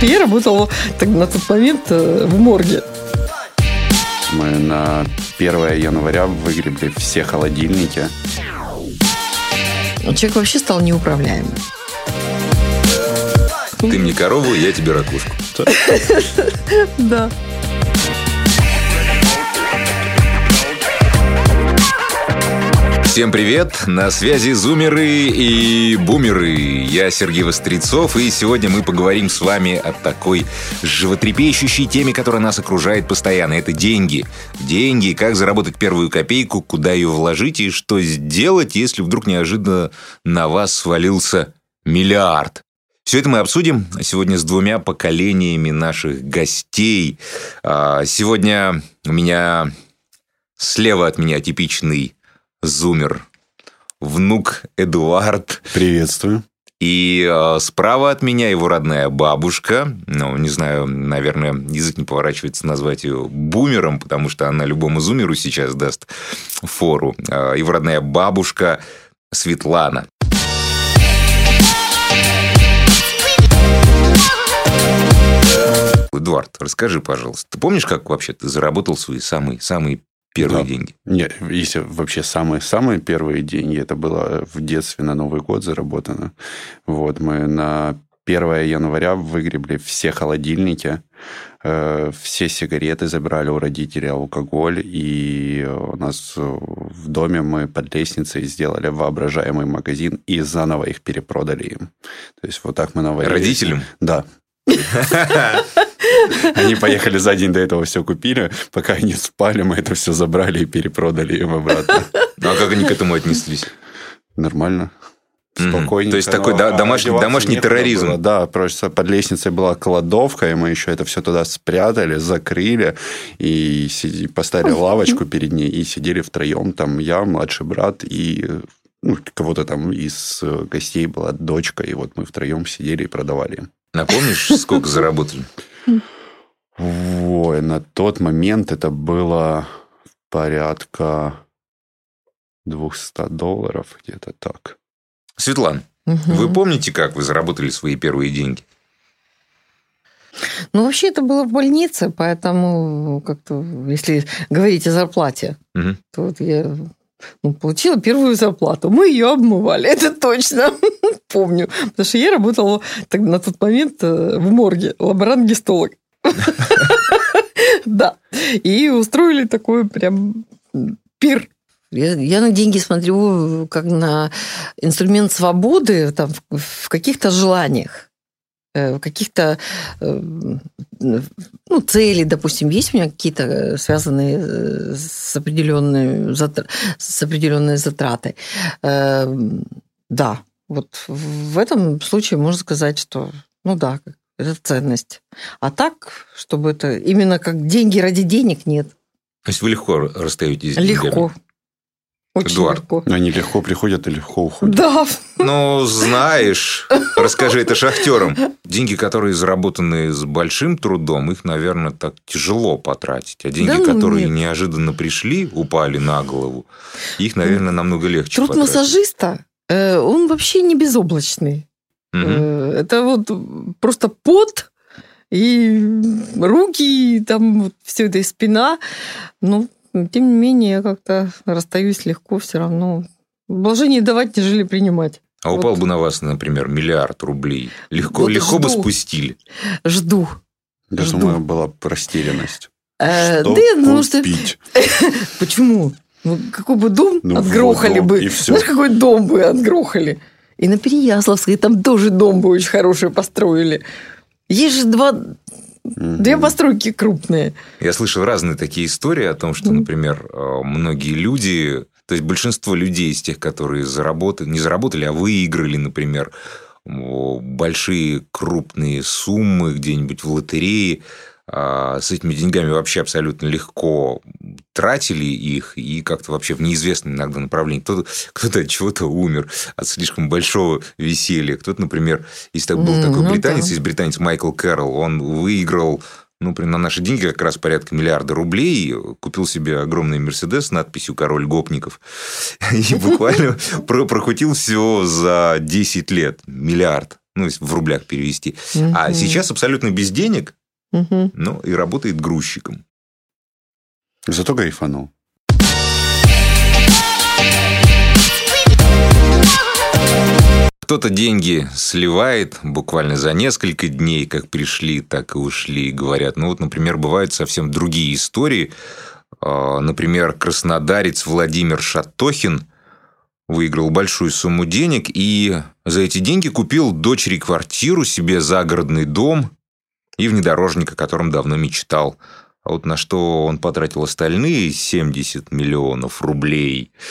Я работала на тот момент э, в морге. Мы на 1 января выгребли все холодильники. Человек вообще стал неуправляемым. Ты мне корову, я тебе ракушку. Да. Всем привет! На связи зумеры и бумеры. Я Сергей Вострецов, и сегодня мы поговорим с вами о такой животрепещущей теме, которая нас окружает постоянно. Это деньги. Деньги, как заработать первую копейку, куда ее вложить и что сделать, если вдруг неожиданно на вас свалился миллиард. Все это мы обсудим сегодня с двумя поколениями наших гостей. А, сегодня у меня слева от меня типичный Зумер, внук Эдуард. Приветствую. И э, справа от меня его родная бабушка. Ну, не знаю, наверное, язык не поворачивается назвать ее бумером, потому что она любому зумеру сейчас даст фору. Э, его родная бабушка Светлана. Эдуард, расскажи, пожалуйста, ты помнишь, как вообще ты заработал свои самые, самые первые да. деньги? Нет, если вообще самые-самые первые деньги, это было в детстве на Новый год заработано. Вот, мы на 1 января выгребли все холодильники, э, все сигареты забрали у родителей, алкоголь, и у нас в доме мы под лестницей сделали воображаемый магазин и заново их перепродали им. То есть вот так мы навалили. Родителям? Да. Они поехали за день до этого все купили. Пока они спали, мы это все забрали и перепродали им обратно. Ну, а как они к этому отнеслись? Нормально. Спокойненько. То есть такой да, домашний, домашний терроризм. Было. Да, просто под лестницей была кладовка, и мы еще это все туда спрятали, закрыли, и сиди, поставили лавочку перед ней, и сидели втроем. Там я, младший брат, и ну, кого-то там из гостей была дочка, и вот мы втроем сидели и продавали. Напомнишь, сколько заработали? Ой, на тот момент это было порядка 200 долларов, где-то так. Светлана, угу. вы помните, как вы заработали свои первые деньги? Ну, вообще это было в больнице, поэтому как-то, если говорить о зарплате, угу. то вот я ну, получила первую зарплату. Мы ее обмывали, это точно помню. Потому что я работала на тот момент э, в морге, лаборант-гистолог. Да. И устроили такой прям пир я, на деньги смотрю как на инструмент свободы там, в каких-то желаниях, э, каких-то э, ну, цели, допустим, есть у меня какие-то связанные с определенной, с определенной затратой. Да, вот в этом случае можно сказать, что, ну да, это ценность. А так, чтобы это именно как деньги ради денег, нет. То есть вы легко расстаетесь с Легко. Деньгами? Очень Эдуард. легко. Они легко приходят и легко уходят. Да. Ну, знаешь, расскажи это шахтерам. Деньги, которые заработаны с большим трудом, их, наверное, так тяжело потратить. А деньги, да, ну, которые нет. неожиданно пришли, упали на голову, их, наверное, намного легче Труд потратить. массажиста, э, он вообще не безоблачный. Угу. Это вот просто пот и руки, и там вот все это и спина. Ну, тем не менее, я как-то расстаюсь легко все равно. Вложение давать, нежели принимать. А упал вот. бы на вас, например, миллиард рублей. Легко, вот легко жду. бы спустили. Жду. Я жду. думаю, была растерянность. Э, что да, ну, что... Почему? Ну, какой бы дом ну, отгрохали бы. И все. Знаешь, какой дом бы отгрохали? И на Переяславской там тоже дом бы очень хороший построили. Есть же два Две постройки крупные. Я слышал разные такие истории о том, что, например, э, многие люди, то есть большинство людей из тех, которые заработали, не заработали, а выиграли, например, большие крупные суммы где-нибудь в лотерее, с этими деньгами вообще абсолютно легко тратили их и как-то вообще в неизвестном иногда направлении. Кто-то, кто-то от чего-то умер от слишком большого веселья. Кто-то, например, если так был mm, такой ну британец, да. есть британец Майкл Кэрролл, он выиграл ну, на наши деньги как раз порядка миллиарда рублей, купил себе огромный Мерседес с надписью «Король гопников» и буквально прокрутил все за 10 лет. Миллиард. Ну, в рублях перевести. А сейчас абсолютно без денег, ну, и работает грузчиком. Зато кайфанул. Кто-то деньги сливает буквально за несколько дней, как пришли, так и ушли, говорят. Ну вот, например, бывают совсем другие истории. А, например, краснодарец Владимир Шатохин выиграл большую сумму денег и за эти деньги купил дочери квартиру, себе загородный дом и внедорожник, о котором давно мечтал. А вот на что он потратил остальные 70 миллионов рублей –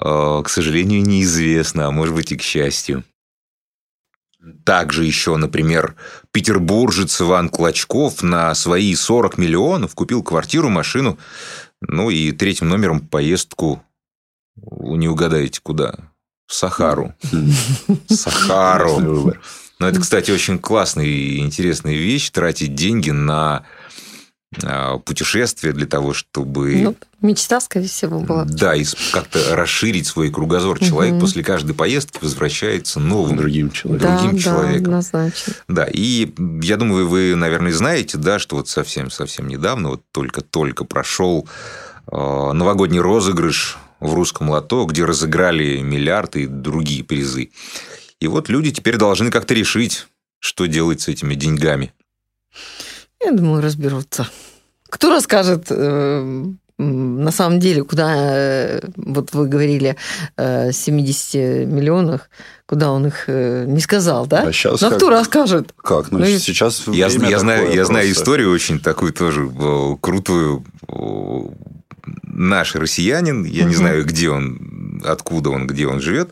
Э, к сожалению, неизвестно, а может быть и к счастью. Также еще, например, петербуржец Иван Клочков на свои 40 миллионов купил квартиру, машину, ну и третьим номером поездку, не угадаете куда, в Сахару. Сахару. Но это, кстати, очень классная и интересная вещь, тратить деньги на а, путешествие для того, чтобы... Ну, мечта, скорее всего, была. Да, и как-то расширить свой кругозор. Человек угу. после каждой поездки возвращается новым другим человеком. Другим да, человеком. Да, однозначно. Да, и я думаю, вы, наверное, знаете, да, что вот совсем-совсем недавно, вот только-только прошел а, новогодний розыгрыш в русском лото, где разыграли миллиарды и другие призы. И вот люди теперь должны как-то решить, что делать с этими деньгами. Я думаю, разберутся. Кто расскажет э, на самом деле, куда, э, вот вы говорили, 70 э, миллионах, куда он их не сказал, да? А сейчас Но как, кто расскажет? Как? Ну, ну сейчас я, я, знаю, я знаю историю очень такую тоже крутую. Наш россиянин, я угу. не знаю, где он откуда он, где он живет,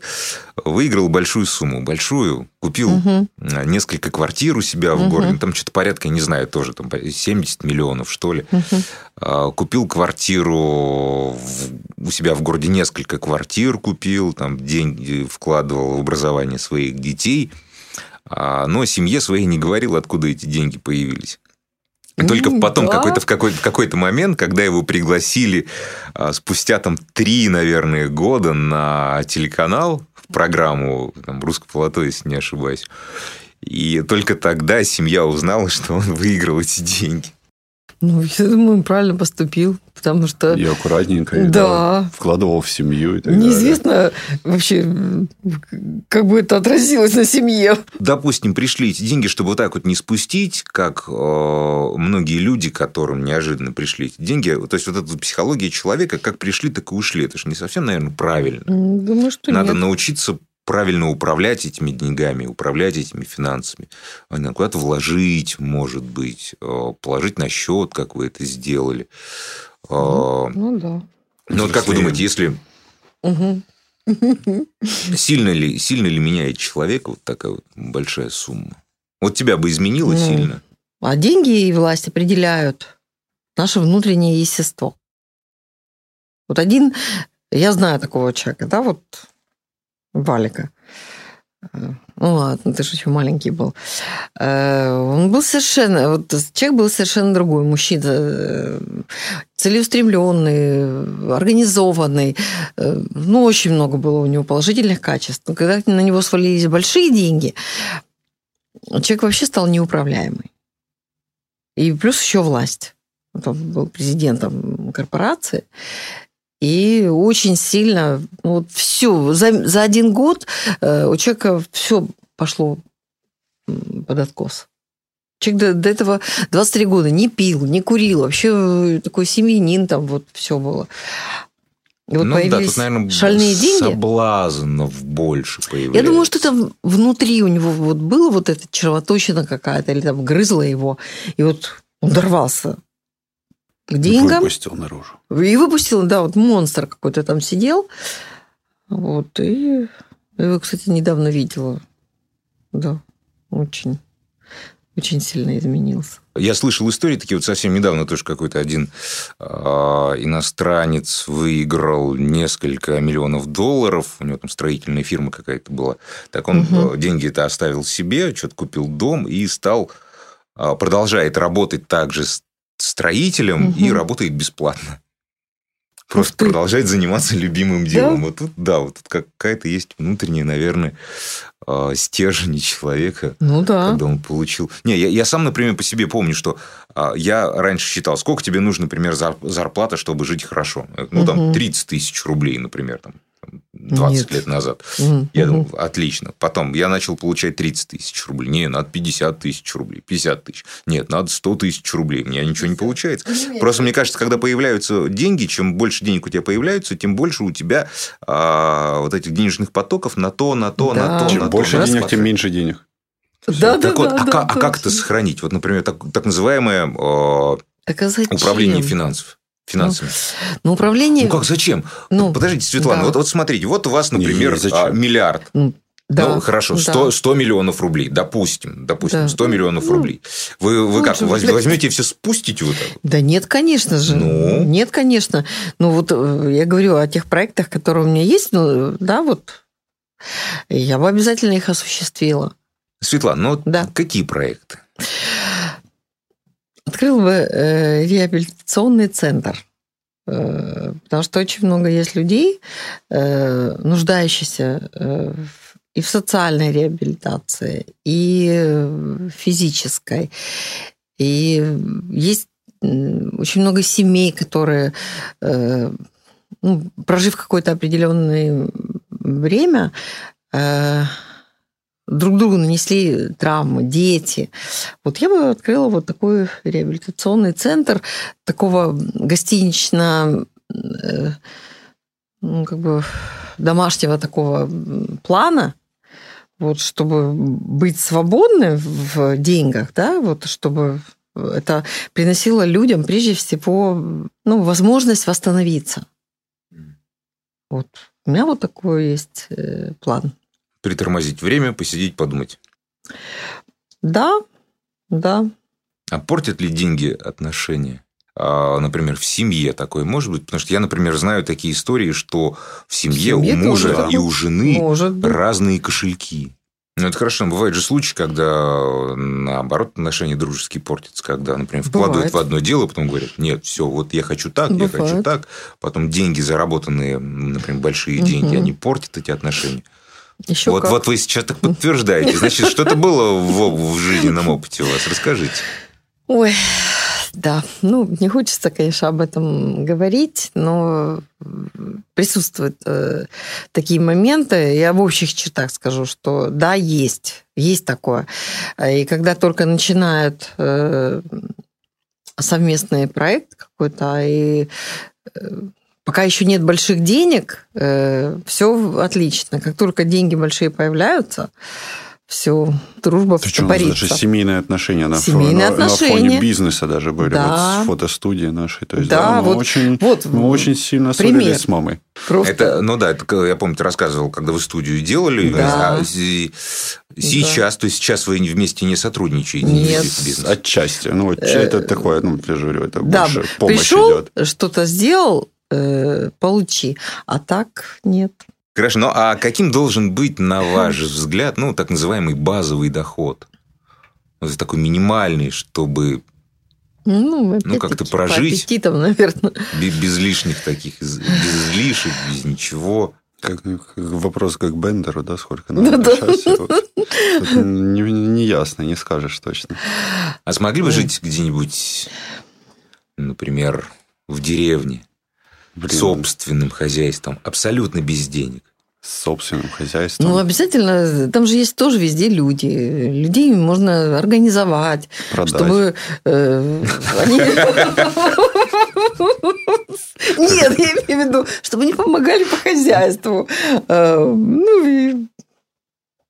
выиграл большую сумму, большую, купил угу. несколько квартир у себя в угу. городе, там что-то порядка, не знаю, тоже там 70 миллионов, что ли. Угу. Купил квартиру у себя в городе, несколько квартир купил, там деньги вкладывал в образование своих детей, а, но семье своей не говорил, откуда эти деньги появились. Только потом, да. какой-то, в, какой, в какой-то момент, когда его пригласили а, спустя там три, наверное, года на телеканал, в программу там, «Русское полото», если не ошибаюсь, и только тогда семья узнала, что он выиграл эти деньги. Ну, я думаю, он правильно поступил, потому что... И аккуратненько, и да. вкладывал в семью и так Неизвестно далее. вообще, как бы это отразилось на семье. Допустим, пришли эти деньги, чтобы вот так вот не спустить, как э, многие люди, которым неожиданно пришли эти деньги. То есть, вот эта психология человека, как пришли, так и ушли. Это же не совсем, наверное, правильно. Думаю, что Надо нет. научиться правильно управлять этими деньгами, управлять этими финансами. Куда-то вложить, может быть, э, положить на счет, как вы это сделали. Ну, ну да. Ну, вот как вы думаете, если угу. сильно ли, сильно ли меняет человека вот такая вот большая сумма? Вот тебя бы изменило ну, сильно? А деньги и власть определяют наше внутреннее естество. Вот один, я знаю такого человека, да, вот Валика. Ну ладно, ты же еще маленький был. Э, он был совершенно... Вот человек был совершенно другой. Мужчина э, целеустремленный, организованный. Э, ну, очень много было у него положительных качеств. Но когда на него свалились большие деньги, человек вообще стал неуправляемый. И плюс еще власть. Он был президентом корпорации. И очень сильно, вот все, за, за один год э, у человека все пошло под откос. Человек до, до этого 23 года не пил, не курил, вообще э, такой семьянин там вот все было. И вот ну да, тут, наверное, шальные деньги. соблазнов больше появляется. Я думаю, что там внутри у него вот было вот эта червоточина какая-то, или там грызла его, и вот он дорвался к деньгам. Выпустил наружу. И выпустил, да, вот монстр какой-то там сидел. Вот, и я его, кстати, недавно видела. Да, очень, очень сильно изменился. Я слышал истории такие вот совсем недавно тоже какой-то один э, иностранец выиграл несколько миллионов долларов, у него там строительная фирма какая-то была. Так он угу. деньги это оставил себе, что-то купил дом и стал э, продолжает работать также с строителем угу. и работает бесплатно. Просто продолжает заниматься любимым делом. Да? Вот тут, да, вот тут какая-то есть внутренняя, наверное, э, стержень человека, Ну да. когда он получил... Не, я, я сам, например, по себе помню, что а, я раньше считал, сколько тебе нужно, например, зар- зарплата, чтобы жить хорошо. Ну, там, Мгм. 30 тысяч рублей, например, там, 20 Нет. лет назад. Мгм, Я думал, отлично. Потом я начал получать 30 тысяч рублей. Не, надо 50 тысяч рублей. 50 тысяч. Нет, надо 100 тысяч рублей. У меня ничего не получается. Просто мне кажется, когда появляются деньги, чем больше денег у тебя появляются, тем больше у тебя а, вот этих денежных потоков на то, на то, Да. на то, Чем на больше то. денег, тем меньше денег. Да, да, Так вот, да, а, да, как, а как это сохранить? Вот, например, так, так называемое э, Так а управление финансов. Финансами. Ну, управление... Ну как, зачем? Ну, Подождите, Светлана, да. вот, вот смотрите, вот у вас, Не, например, не, зачем? а, миллиард. да, ну, хорошо, да. 100, 100 миллионов рублей, допустим, допустим, Да. 100 миллионов Ну, рублей. Вы, вы как, воз- бы- возьмете и все спустите вот так? вот? Да нет, конечно же. Ну? Нет, конечно. Ну, вот э, я говорю о тех проектах, которые у меня есть. Ну, да, вот. Я бы обязательно их осуществила. Светлана, ну вот Да. какие проекты? Открыл бы э, реабилитационный центр. Э, потому что очень много есть людей, э, нуждающихся э, и в социальной реабилитации, и физической. И есть очень много семей, которые, э, ну, прожив какое-то определенное время, э, друг другу нанесли травмы, дети. Вот я бы открыла вот такой реабилитационный центр такого гостинично э, ну, как бы домашнего такого плана, вот, чтобы быть свободным в деньгах, да, вот, чтобы это приносило людям прежде всего ну, возможность восстановиться. Вот. У меня вот такой есть э, план. Притормозить время, посидеть, подумать. Да, да. А портят ли деньги отношения? А, например, в семье такое может быть? Потому что я, например, знаю такие истории, что в семье, семье у мужа тоже, и у жены разные кошельки. Ну, это хорошо. Бывают же случаи, когда, наоборот, отношения дружеские портятся, когда, например, вкладывают Бывает. в одно дело, потом говорят, нет, все, вот я хочу так, я хочу Бывает. так. Потом деньги, заработанные, например, большие деньги, Мгм. они портят эти отношения. Еще вот, как. вот вы сейчас так подтверждаете. Значит, что-то было в, в жизненном опыте у вас. Расскажите. Ой, да. Ну, не хочется, конечно, об этом говорить, но присутствуют э, такие моменты. Я в общих чертах скажу, что да, есть. Есть такое. И когда только начинают э, совместный проект какой-то, и э, пока еще нет больших денег, все отлично. Как только деньги большие появляются, все, дружба Причем у нас даже встопорится. семейные отношения на, Семейные на, на фоне отношения. бизнеса даже были. Да. Вот с фотостудии нашей. То есть, Да, да, мы, вот- очень, вот мы очень сильно пример. ссорились с мамой. Просто Это, ну да, это, я помню, ты рассказывал, когда вы студию делали. Да. а сейчас, то есть сейчас вы вместе не сотрудничаете. не Нет. ведете бизнес. Отчасти. Ну, вот это такое, ну, я же говорю, это да, больше помощь пришел, идет. что-то сделал, э, получи. А так нет. Хорошо, ну а каким должен быть, на ваш взгляд, ну, так называемый базовый доход? Вот такой минимальный, чтобы Ну, Ну, как-то прожить. По наверное. бе- без лишних таких, без излишек, без ничего. Как, ну, как вопрос как Бендеру, да, сколько надо по счастью. Вот. Не, не ясно, не скажешь точно. А смогли бы жить где-нибудь, например, в деревне, Блин, собственным хозяйством, абсолютно без денег? с собственным хозяйством. Ну, обязательно, там же есть тоже везде люди. Людей можно организовать, продать. чтобы э, они... Нет, я имею в виду, чтобы они помогали по хозяйству. Э, Ну, и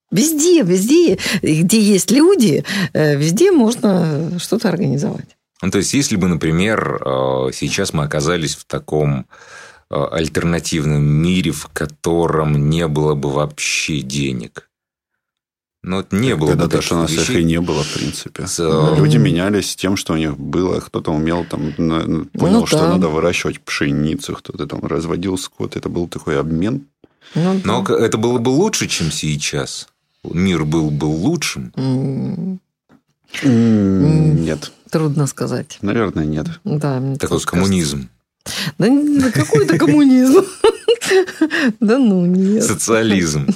везде, везде, где есть люди, э, везде можно что-то организовать. Ну, то есть, если бы, например, э, сейчас мы оказались в таком э, альтернативном мире, в котором не было бы вообще денег. Ну, вот не было Когда бы то, что у нас таких их и вещей. не было, в принципе. С, э, Люди менялись тем, что у них было. Кто-то умел, там, на- понял, Ну что да. надо выращивать пшеницу, кто-то там разводил скот. Это был такой обмен. Ну, да. Но это было бы лучше, чем сейчас. Мир был бы лучшим. М, Нет. Трудно сказать. Наверное, нет. Да, Такой тоже коммунизм. Да какой это коммунизм? Да ну, нет. Социализм.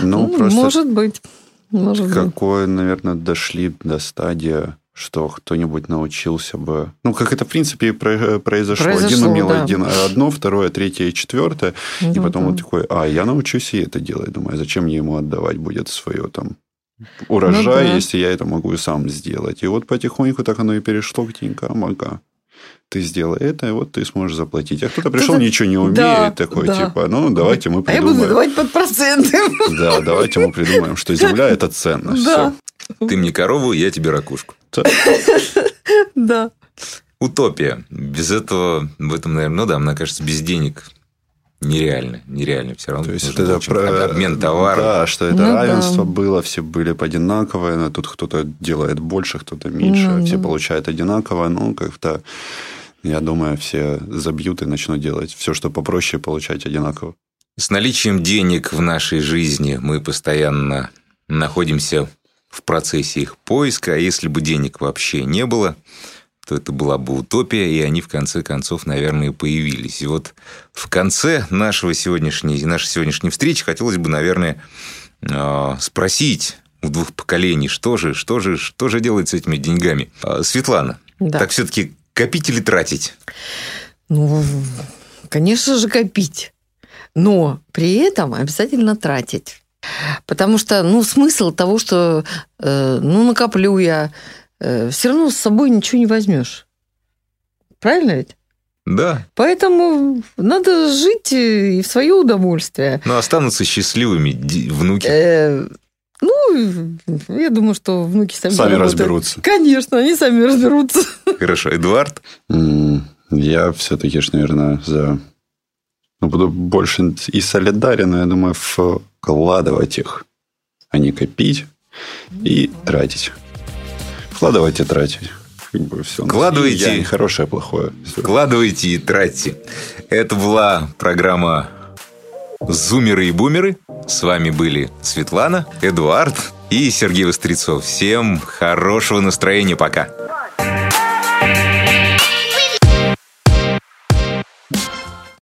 Ну, просто Может быть. Может быть. какое, наверное, дошли до стадии, что кто-нибудь научился бы... Ну, как это, в принципе, и произошло. Один умел да. один, одно, второе, третье и четвертое. И Ну, потом да. вот такой, а, я научусь и это делать. Думаю, зачем мне ему отдавать будет свое там урожай, Ну да. если я это могу и сам сделать. И вот потихоньку так оно и перешло к деньгам. Ага. Ты сделай это, и вот ты сможешь заплатить. А кто-то пришел, Кто-то- ничего не умеет, Да, такой, да. типа, ну, давайте мы А я буду придумаем. давать под проценты. Да, давайте мы придумаем, что земля – это ценность. Да. Всё. Ты мне корову, я тебе ракушку. Да. Утопия. Без этого, в этом, наверное, ну да, мне кажется, без денег нереально. Нереально все равно. То есть это про... обмен товаров. Да, что это Ну да. равенство было, все были одинаковые, но тут кто-то делает больше, кто-то меньше, Ну все да. получают одинаково, ну, как-то, я думаю, все забьют и начнут делать все, что попроще, получать одинаково. С наличием денег в нашей жизни мы постоянно находимся в процессе их поиска, а если бы денег вообще не было, то это была бы утопия, и они в конце концов, наверное, появились. И вот в конце нашего сегодняшней, нашей сегодняшней встречи хотелось бы, наверное, э, спросить у двух поколений, что же, что же, что же делать с этими деньгами. А, Светлана, Да. так все-таки копить или тратить? Ну, конечно же, копить. Но при этом обязательно тратить. Потому что, ну, смысл того, что, э, ну, накоплю я, все равно с собой ничего не возьмешь. Правильно ведь? Да, Поэтому надо жить э, и в свое удовольствие. но останутся счастливыми внуки. Э, ну, я думаю, что внуки сами, Сами разберутся. Конечно, они сами разберутся. Хорошо, Эдуард? Я все-таки, наверное, за... Ну, буду больше и солидарен, но я думаю, вкладывать их, а не копить и тратить. Как бы все. Вкладывайте. не хорошее, а плохое. Всё. Вкладывайте и тратьте. Это была программа «Зумеры и бумеры». С вами были Светлана, Эдуард и Сергей Вострецов. Всем хорошего настроения. Пока.